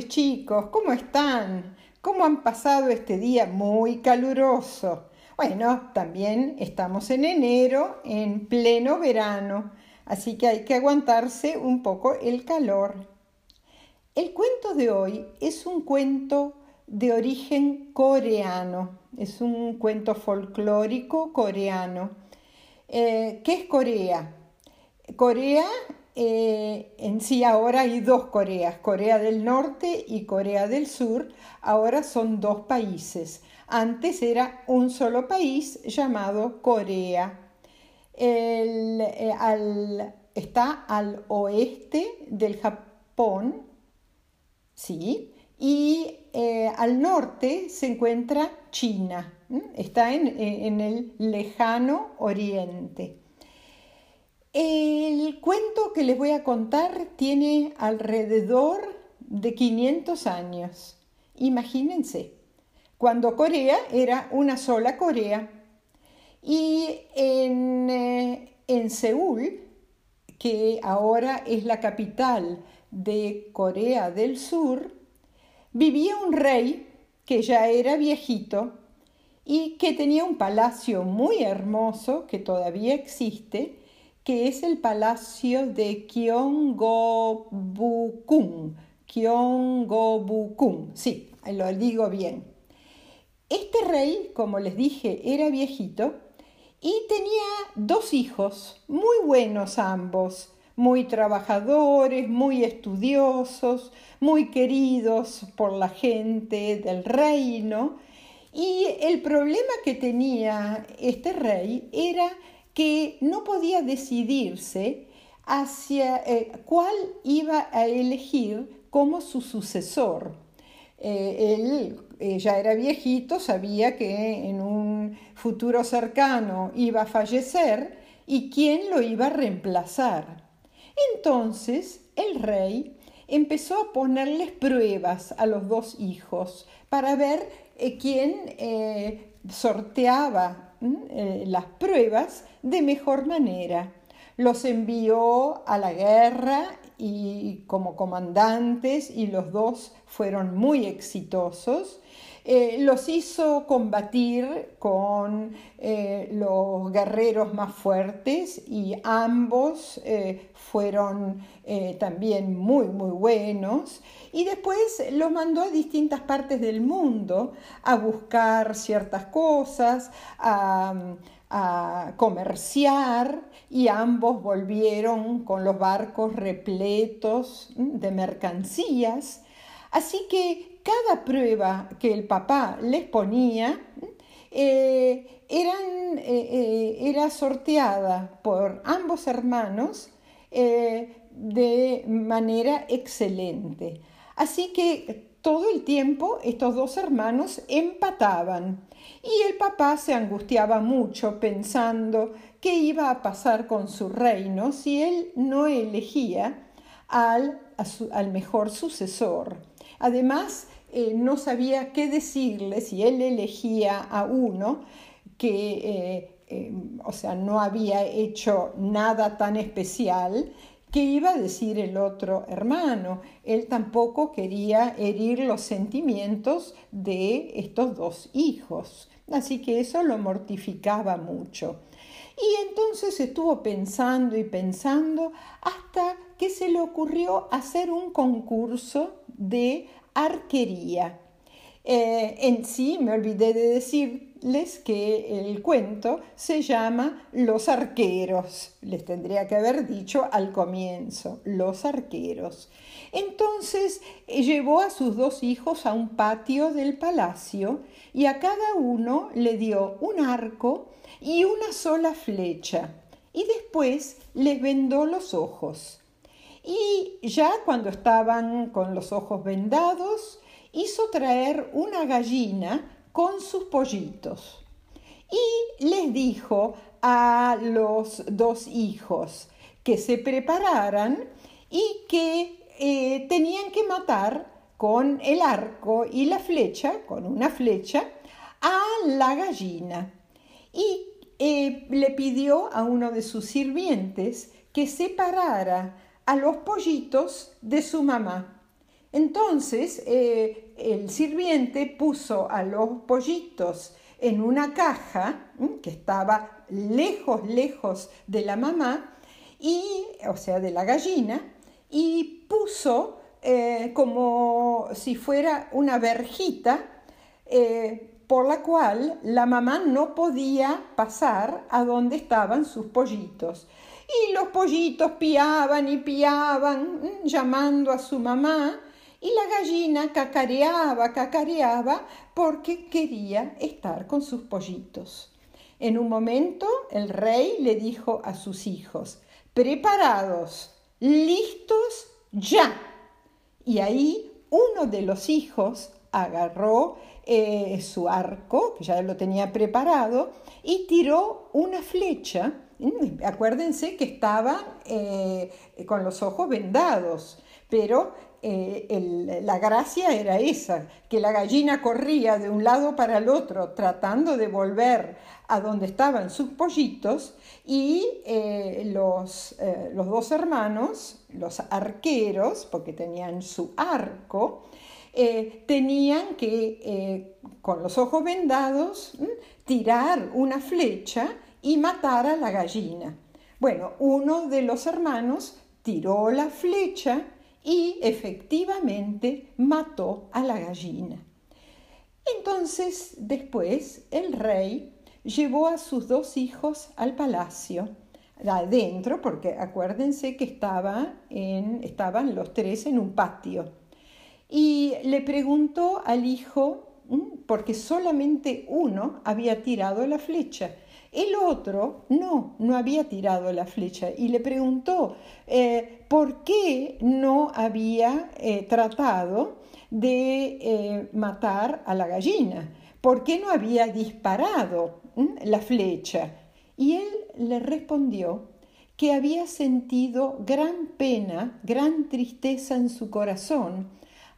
Chicos, ¿cómo están? ¿Cómo han pasado este día muy caluroso? Bueno, también estamos en enero, en pleno verano, así que hay que aguantarse un poco el calor. El cuento de hoy es un cuento de origen coreano, es un cuento folclórico coreano. Eh, ¿Qué es Corea? Corea eh, en sí ahora hay dos Coreas, Corea del Norte y Corea del Sur, ahora son dos países. Antes era un solo país llamado Corea. Eh, está al oeste del Japón, sí, y eh, al norte se encuentra China, está en el lejano oriente. El cuento que les voy a contar tiene alrededor de 500 años. Imagínense, cuando Corea era una sola Corea. Y en, eh, en Seúl, que ahora es la capital de Corea del Sur, vivía un rey que ya era viejito y que tenía un palacio muy hermoso que todavía existe que es el palacio de Gyeongbokgung. Gyeongbokgung, sí, lo digo bien. Este rey, como les dije, era viejito y tenía dos hijos, muy buenos ambos, muy trabajadores, muy estudiosos, muy queridos por la gente del reino. Y el problema que tenía este rey era que no podía decidirse hacia eh, cuál iba a elegir como su sucesor. Eh, él eh, ya era viejito, sabía que en un futuro cercano iba a fallecer y quién lo iba a reemplazar. Entonces el rey empezó a ponerles pruebas a los dos hijos para ver quién sorteaba eh, las pruebas de mejor manera. Los envió a la guerra y como comandantes y los dos fueron muy exitosos. Eh, los hizo combatir con eh, los guerreros más fuertes y ambos eh, fueron también muy, muy buenos. Y después los mandó a distintas partes del mundo a buscar ciertas cosas, a, a comerciar y ambos volvieron con los barcos repletos de mercancías. Así que cada prueba que el papá les ponía eh, eran, eh, eh, era sorteada por ambos hermanos de manera excelente. Así que todo el tiempo estos dos hermanos empataban y el papá se angustiaba mucho pensando qué iba a pasar con su reino si él no elegía al, al mejor sucesor. Además, eh, no sabía qué decirle si él elegía a uno que, eh, eh, o sea, no había hecho nada tan especial, ¿qué iba a decir el otro hermano? Él tampoco quería herir los sentimientos de estos dos hijos, así que eso lo mortificaba mucho. Y entonces estuvo pensando y pensando hasta que se le ocurrió hacer un concurso de arquería. Eh, en sí, me olvidé de decirles que el cuento se llama Los arqueros. Les tendría que haber dicho al comienzo, los arqueros. Entonces llevó a sus dos hijos a un patio del palacio y a cada uno le dio un arco y una sola flecha y después les vendó los ojos. Y ya cuando estaban con los ojos vendados, hizo traer una gallina con sus pollitos. Y les dijo a los dos hijos que se prepararan y que eh, tenían que matar con el arco y la flecha, con una flecha, a la gallina. Y eh, le pidió a uno de sus sirvientes que separara a los pollitos de su mamá. Entonces eh, el sirviente puso a los pollitos en una caja que estaba lejos, lejos de la mamá, y, o sea, de la gallina, y puso eh, como si fuera una verjita eh, por la cual la mamá no podía pasar a donde estaban sus pollitos. Y los pollitos piaban y piaban, llamando a su mamá, y la gallina cacareaba, cacareaba, porque quería estar con sus pollitos. En un momento el rey le dijo a sus hijos, preparados, listos, ya. Y ahí uno de los hijos agarró eh, su arco, que ya lo tenía preparado, y tiró una flecha. Acuérdense que estaba eh, con los ojos vendados, pero eh, la gracia era esa, que la gallina corría de un lado para el otro tratando de volver a donde estaban sus pollitos y los, los dos hermanos, los arqueros, porque tenían su arco, eh, tenían que, eh, con los ojos vendados, tirar una flecha y matar a la gallina. Bueno, uno de los hermanos tiró la flecha y efectivamente mató a la gallina. Entonces, después, el rey llevó a sus dos hijos al palacio, adentro, porque acuérdense que estaba estaban los tres en un patio. Y le preguntó al hijo, porque solamente uno había tirado la flecha, el otro no, no había tirado la flecha y le preguntó eh, por qué no había eh, tratado de eh, matar a la gallina, por qué no había disparado la flecha. Y él le respondió que había sentido gran pena, gran tristeza en su corazón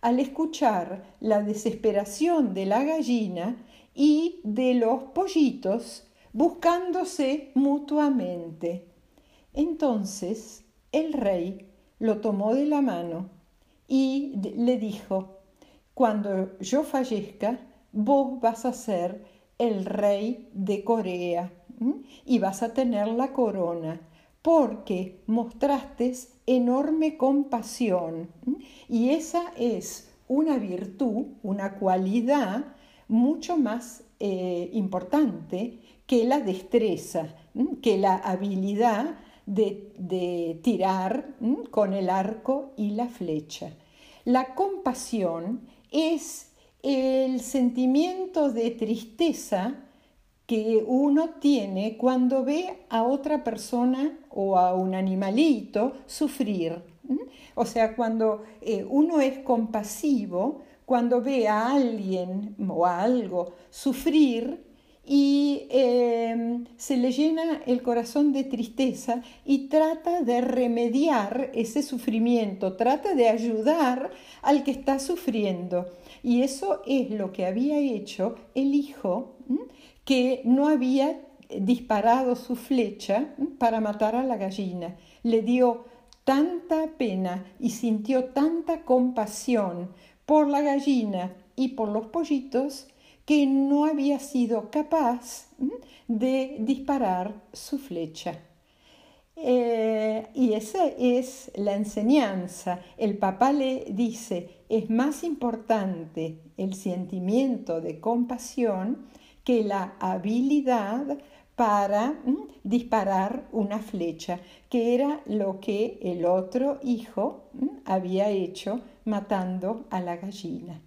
al escuchar la desesperación de la gallina y de los pollitos buscándose mutuamente. Entonces el rey lo tomó de la mano y le dijo, cuando yo fallezca, vos vas a ser el rey de Corea y vas a tener la corona porque mostraste enorme compasión. Y esa es una virtud, una cualidad mucho más eh, importante que la destreza, que la habilidad de, tirar con el arco y la flecha. La compasión es el sentimiento de tristeza que uno tiene cuando ve a otra persona o a un animalito sufrir. O sea, cuando eh, uno es compasivo, cuando ve a alguien o a algo sufrir y em, se le llena el corazón de tristeza y trata de remediar ese sufrimiento, trata de ayudar al que está sufriendo. Y eso es lo que había hecho el hijo que no había disparado su flecha para matar a la gallina. Le dio tanta pena y sintió tanta compasión por la gallina y por los pollitos que no había sido capaz de disparar su flecha. Eh, y esa es la enseñanza. El papá le dice, es más importante el sentimiento de compasión que la habilidad para disparar una flecha, que era lo que el otro hijo había hecho matando a la gallina.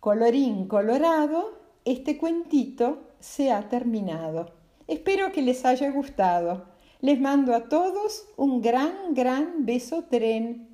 Colorín colorado, este cuentito se ha terminado. Espero que les haya gustado. Les mando a todos un gran, gran beso tren